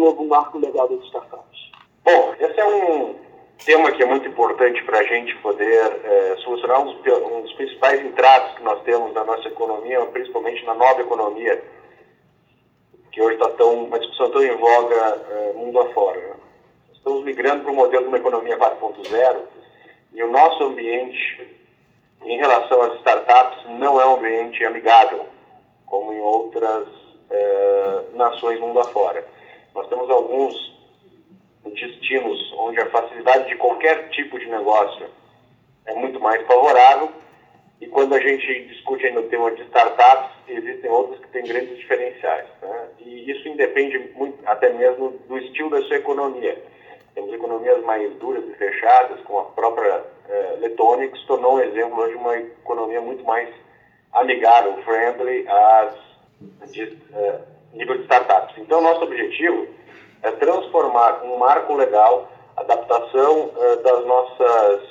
novo marco legal das startups? Bom, esse é um tema que é muito importante para a gente poder é, solucionar um dos, um dos, principais entraves que nós temos na nossa economia, principalmente na nova economia, que hoje está tão, uma discussão tão em voga é, mundo afora. Né? Estamos migrando para um modelo de uma economia 4.0 e o nosso ambiente em relação às startups não é um ambiente amigável, como em outras é, nações mundo afora. Nós temos alguns destinos onde a facilidade de qualquer tipo de negócio é muito mais favorável e quando a gente discute ainda o tema de startups, existem outras que têm grandes diferenciais. Né? E isso independe muito, até mesmo do estilo da sua economia. Temos economias mais duras e fechadas, como a própria eh, Letônia, que se tornou um exemplo de uma economia muito mais amigável, friendly, às de, eh, nível de startups. Então, nosso objetivo é transformar um marco legal, adaptação eh, das nossas,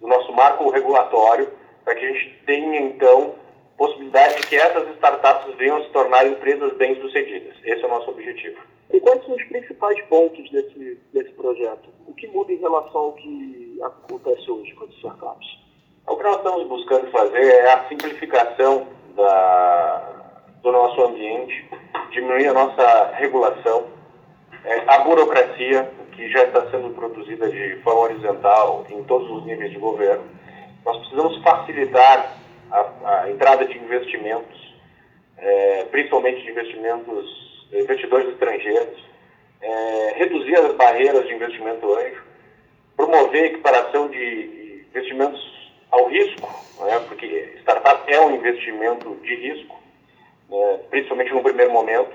do nosso marco regulatório, para que a gente tenha, então, possibilidade de que essas startups venham se tornar empresas bem-sucedidas. Esse é o nosso objetivo. E quais são os principais pontos desse, desse projeto? O que muda em relação ao que acontece hoje com as startups? O que nós estamos buscando fazer é a simplificação da, do nosso ambiente, diminuir a nossa regulação, é, a burocracia, que já está sendo produzida de forma horizontal em todos os níveis de governo, nós precisamos facilitar a, a entrada de investimentos, é, principalmente de investimentos, investidores estrangeiros, é, reduzir as barreiras de investimento anjo, promover a equiparação de investimentos ao risco, né, porque startup é um investimento de risco, né, principalmente no primeiro momento,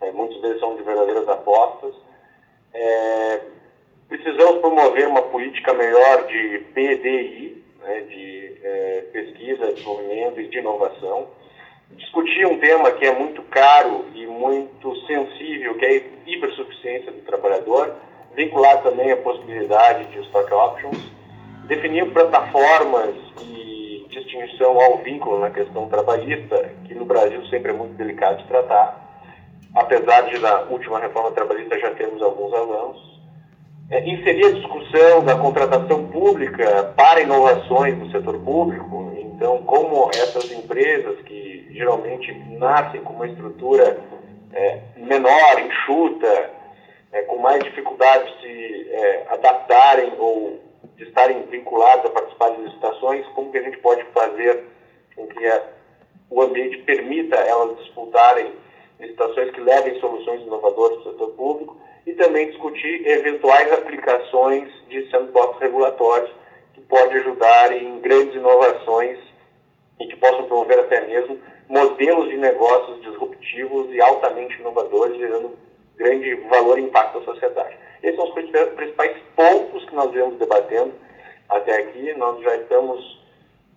é, muitos deles são de verdadeiras apostas. É, precisamos promover uma política melhor de PDI, né, de é, pesquisa, desenvolvimento e de inovação. Discutir um tema que é muito caro e muito sensível, que é a hipersuficiência do trabalhador, vincular também a possibilidade de stock options, definir plataformas e distinção ao vínculo na questão trabalhista, que no Brasil sempre é muito delicado de tratar, apesar de na última reforma trabalhista já termos alguns avanços é, inserir a discussão da contratação pública para inovações no setor público. Então, como essas empresas que geralmente nascem com uma estrutura é, menor, enxuta, é, com mais dificuldade de se é, adaptarem ou de estarem vinculadas a participar de licitações, como que a gente pode fazer com que a, o ambiente permita elas disputarem licitações que levem soluções inovadoras para o setor público e também discutir eventuais aplicações de sandbox regulatórios que podem ajudar em grandes inovações e que possam promover até mesmo modelos de negócios disruptivos e altamente inovadores, gerando grande valor e impacto à sociedade. Esses são os principais pontos que nós viemos debatendo até aqui. Nós já estamos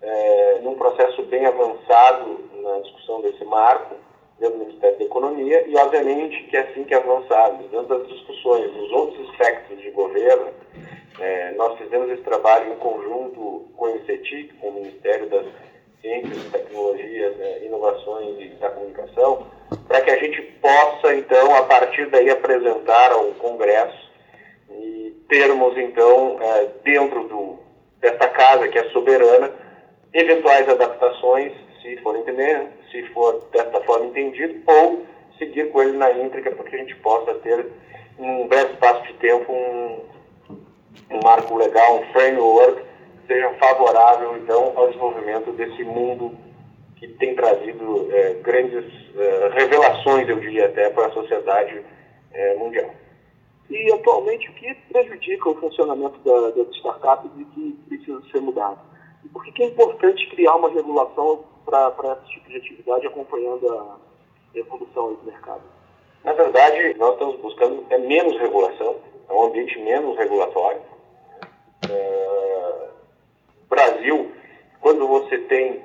é, num processo bem avançado na discussão desse marco dentro do Ministério da Economia e, obviamente, que assim que avançarmos dentro das discussões nos outros aspectos de governo, é, nós fizemos esse trabalho em conjunto com o INCETIC, com o Ministério das Ciências, Tecnologias, é, Inovações e da Comunicação, para que a gente possa, então, a partir daí, apresentar ao Congresso termos, então, é, dentro do, dessa casa que é soberana, eventuais adaptações, se for entender, se for dessa forma entendido, ou seguir com ele na íntegra para que a gente possa ter, em um breve espaço de tempo, um, um marco legal, um framework que seja favorável, então, ao desenvolvimento desse mundo que tem trazido é, grandes é, revelações, eu diria até, para a sociedade é, mundial. E, atualmente, o que prejudica o funcionamento da, das startups e que precisa ser mudado? E por que é importante criar uma regulação para esse tipo de atividade, acompanhando a evolução do mercado? Na verdade, nós estamos buscando é menos regulação, é um ambiente menos regulatório. É, Brasil, quando você tem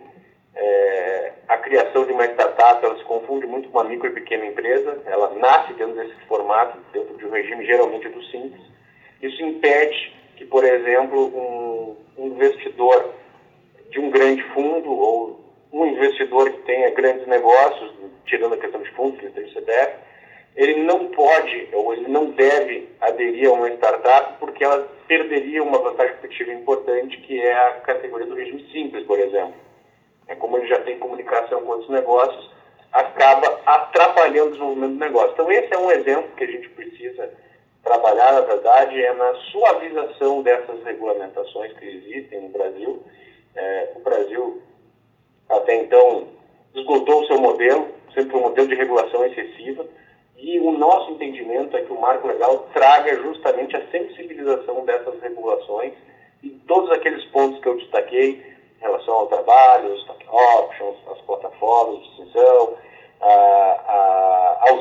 é, a criação de uma startup, ela se confunde muito com uma micro e pequena empresa, ela nasce dentro desse formato, dentro de um regime geralmente do simples. Isso impede que, por exemplo, um, um investidor de um grande fundo ou um investidor que tenha grandes negócios, tirando a questão de fundos, que tem CDF, ele não pode ou ele não deve aderir a uma startup porque ela perderia uma vantagem competitiva importante, que é a categoria do regime simples, por exemplo. É como ele já tem comunicação com outros negócios, acaba atrapalhando o desenvolvimento do negócio. Então, esse é um exemplo que a gente precisa trabalhar, na verdade, é na suavização dessas regulamentações que existem no Brasil. É, o Brasil, até então, esgotou o seu modelo, sempre um modelo de regulação excessiva, e o nosso entendimento é que o marco legal traga justamente a sensibilização dessas regulações e todos aqueles pontos que eu destaquei em relação ao trabalho, os stock options, as plataformas de decisão, a, a,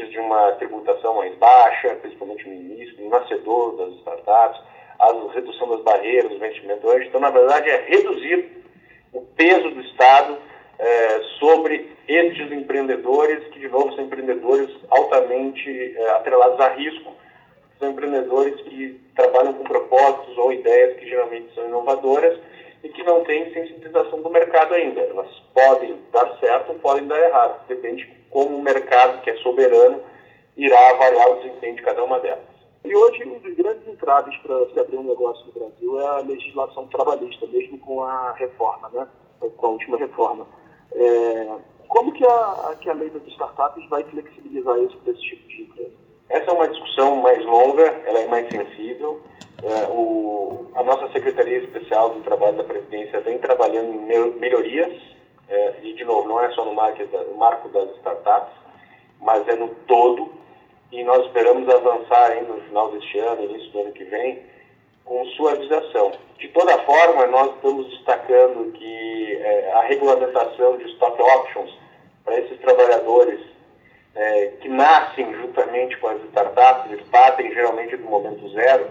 limites de uma tributação mais baixa, principalmente no início, no nascedor das startups, a redução das barreiras, do investimento hoje. Então, na verdade, é reduzir o peso do Estado é, sobre estes empreendedores, que de novo são empreendedores altamente é, atrelados a risco, são empreendedores que trabalham com propósitos ou ideias que geralmente são inovadoras e que não têm sensibilização do mercado ainda. Elas podem dar certo podem dar errado, depende de como o mercado, que é soberano, irá avaliar o desempenho de cada uma delas. E hoje, um dos grandes entraves para se abrir um negócio no Brasil é a legislação trabalhista, mesmo com a reforma, né? com a última reforma. É, como que a, que a lei das startups vai flexibilizar isso para esse tipo de empresa? Essa é uma discussão mais longa, ela é mais sensível. É, o, a nossa Secretaria Especial do Trabalho da Previdência vem trabalhando em melhorias, é, e de novo, não é só no marco, no marco das startups, mas é no todo, e nós esperamos avançar ainda no final deste ano, início do ano que vem, com suavização. De toda forma, nós estamos destacando que é, a regulamentação de stock options para esses trabalhadores é, que nascem juntamente com as startups, eles partem geralmente do momento zero,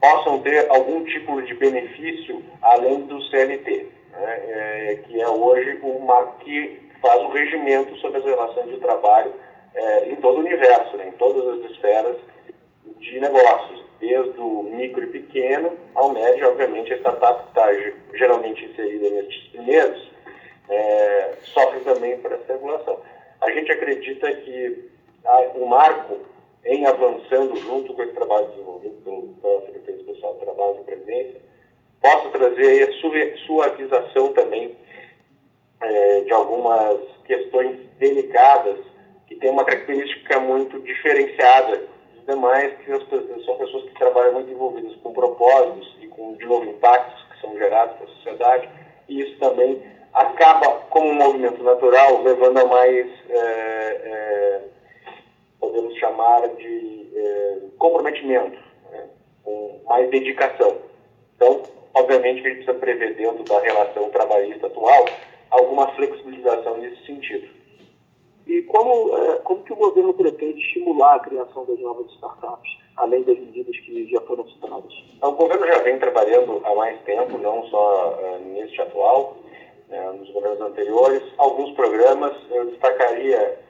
possam ter algum tipo de benefício além do CLT, né, é, que é hoje o marco que faz o regimento sobre as relações de trabalho é, em todo o universo, né, em todas as esferas de negócios desde o micro e pequeno ao médio, obviamente a startup que está geralmente inserida nesses primeiros é, sofre também por essa regulação. A gente acredita que a, o marco, em avançando junto com esse trabalho desenvolvido pelo, pela Secretaria Especial do Trabalho e Previdência, possa trazer a suavização também é, de algumas questões delicadas que têm uma característica muito diferenciada os demais, que são pessoas que trabalham muito envolvidas com propósitos e com, de novo, impactos que são gerados para a sociedade, e isso também acaba, como um movimento natural, levando a mais, é, é, podemos chamar de é, comprometimento, né? com mais dedicação. Então, obviamente que a gente precisa prever dentro da relação trabalhista atual alguma flexibilização nesse sentido. E como, é, como que o governo pretende estimular a criação das novas startups, além das medidas que já foram citadas? O governo já vem trabalhando há mais tempo, não só uh, neste atual, uh, nos governos anteriores. Alguns programas, eu destacaria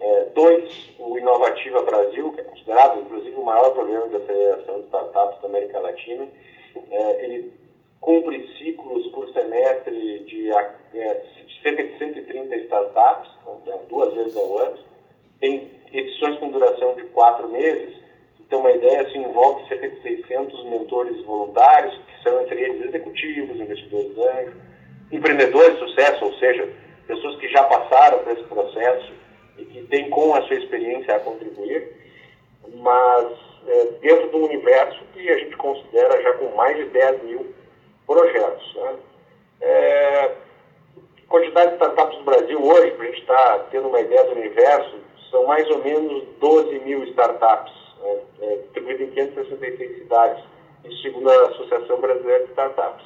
uh, dois, o Inovativa Brasil, que é considerado, inclusive, o maior programa de aceleração de startups da América Latina. Ele cumpre ciclos por semestre de é, cerca de 130 startups, então, duas vezes ao ano. Tem edições com duração de quatro meses. Então, uma ideia, se envolve cerca de 600 mentores voluntários, que são entre eles executivos, investidores anjos, empreendedores de sucesso, ou seja, pessoas que já passaram por esse processo e que têm com a sua experiência a contribuir, mas é, dentro de um universo que a gente considera já com mais de 10 mil projetos. Né? É, quantidade de startups no Brasil hoje, para a gente estar tá tendo uma ideia do universo, são mais ou menos 12 mil startups, né? é, distribuídas em 566 cidades, segundo a Associação Brasileira de Startups.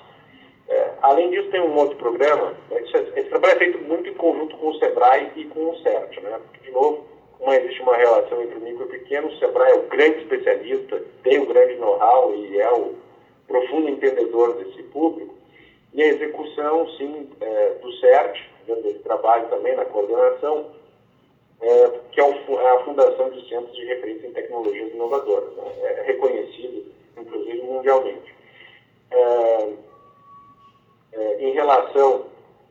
É, além disso, tem um outro programa, né? esse, esse, trabalho é feito muito em conjunto com o SEBRAE e com o CERT, né? porque, de novo, como existe uma relação entre o micro e o pequeno, o SEBRAE é o grande especialista, tem o grande know-how e é o profundo entendedor desse público, e a execução, sim, é, do CERT, desse trabalho também na coordenação, é, que é, é, a Fundação de Centros de Referência em Tecnologias Inovadoras, né? é reconhecido, inclusive, mundialmente. É, é, em relação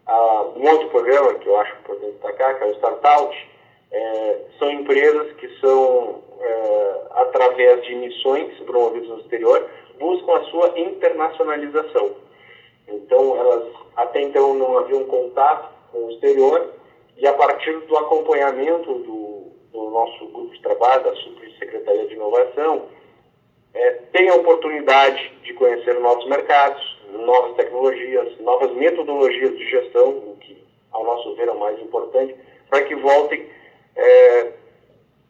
a um outro programa que eu acho importante destacar, que é o Startout, é, são empresas que são, é, através de missões promovidas no exterior, buscam a sua internacionalização. Então, elas até então não haviam contato com o exterior e a partir do acompanhamento do, do nosso grupo de trabalho, da Subsecretaria de Inovação, é, tem a oportunidade de conhecer novos mercados, novas tecnologias, novas metodologias de gestão, o que, ao nosso ver, é o mais importante, para que voltem é,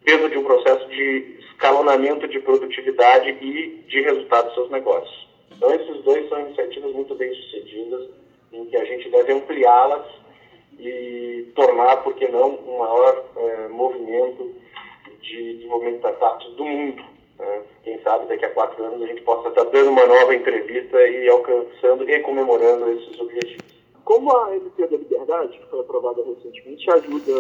dentro de um processo de escalonamento de produtividade e de resultados dos seus negócios. Então, esses dois são iniciativas muito bem sucedidas, em que a gente deve ampliá-las e tornar, por que não, um maior é, movimento de desenvolvimento de startups do mundo. Né? Quem sabe daqui a quatro anos a gente possa estar dando uma nova entrevista e alcançando e comemorando esses objetivos. Como a MP da Liberdade, que foi aprovada recentemente, ajuda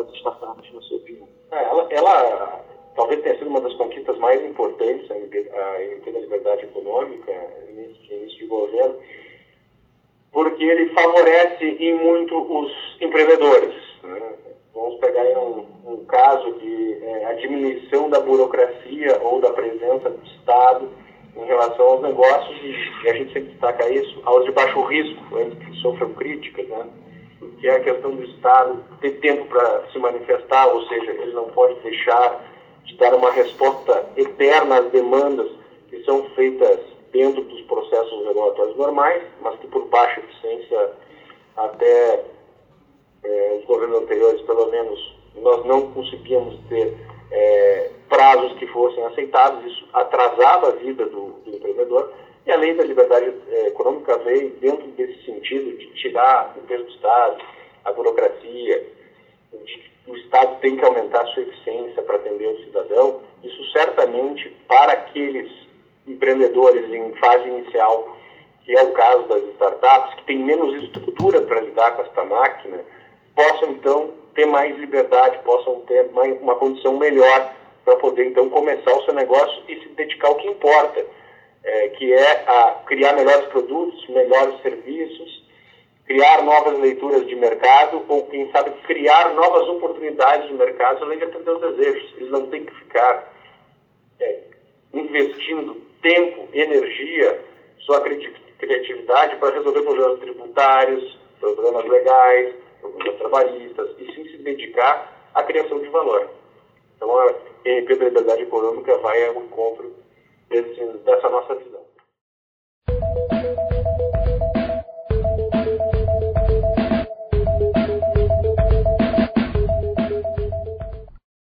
as startups, na sua opinião? É, ela, ela, talvez tenha sido uma das conquistas mais importantes, a MP, a MP da Liberdade Econômica, nesse início de governo, porque ele favorece em muito os empreendedores. Né? Vamos pegar um, um, caso de é, a diminuição da burocracia ou da presença do Estado em relação aos negócios, e a gente sempre destaca isso, aos de baixo risco, antes que sofram críticas, né? que é a questão do Estado ter tempo para se manifestar, ou seja, ele não pode deixar de dar uma resposta eterna às demandas que são feitas dentro dos processos regulatórios normais, mas que por baixa eficiência até é, os governos anteriores, pelo menos, nós não conseguíamos ter é, prazos fossem aceitáveis, isso atrasava a vida do, do empreendedor, e a lei da liberdade é, econômica veio dentro desse sentido de tirar o peso do Estado, a burocracia, de, o Estado tem que aumentar a sua eficiência para atender o cidadão, isso certamente para aqueles empreendedores em fase inicial, que é o caso das startups, que têm menos estrutura para lidar com esta máquina, possam então ter mais liberdade, possam ter mais, uma condição melhor para poder então começar o seu negócio e se dedicar ao que importa, é, que é a criar melhores produtos, melhores serviços, criar novas leituras de mercado ou, quem sabe, criar novas oportunidades de mercado, além de atender os desejos. Eles não têm que ficar é, investindo tempo, energia, sua criatividade para resolver problemas tributários, problemas legais, problemas trabalhistas, e sim se dedicar à criação de valor. Então, a MP da Liberdade Econômica vai ao encontro desse, dessa nossa visão.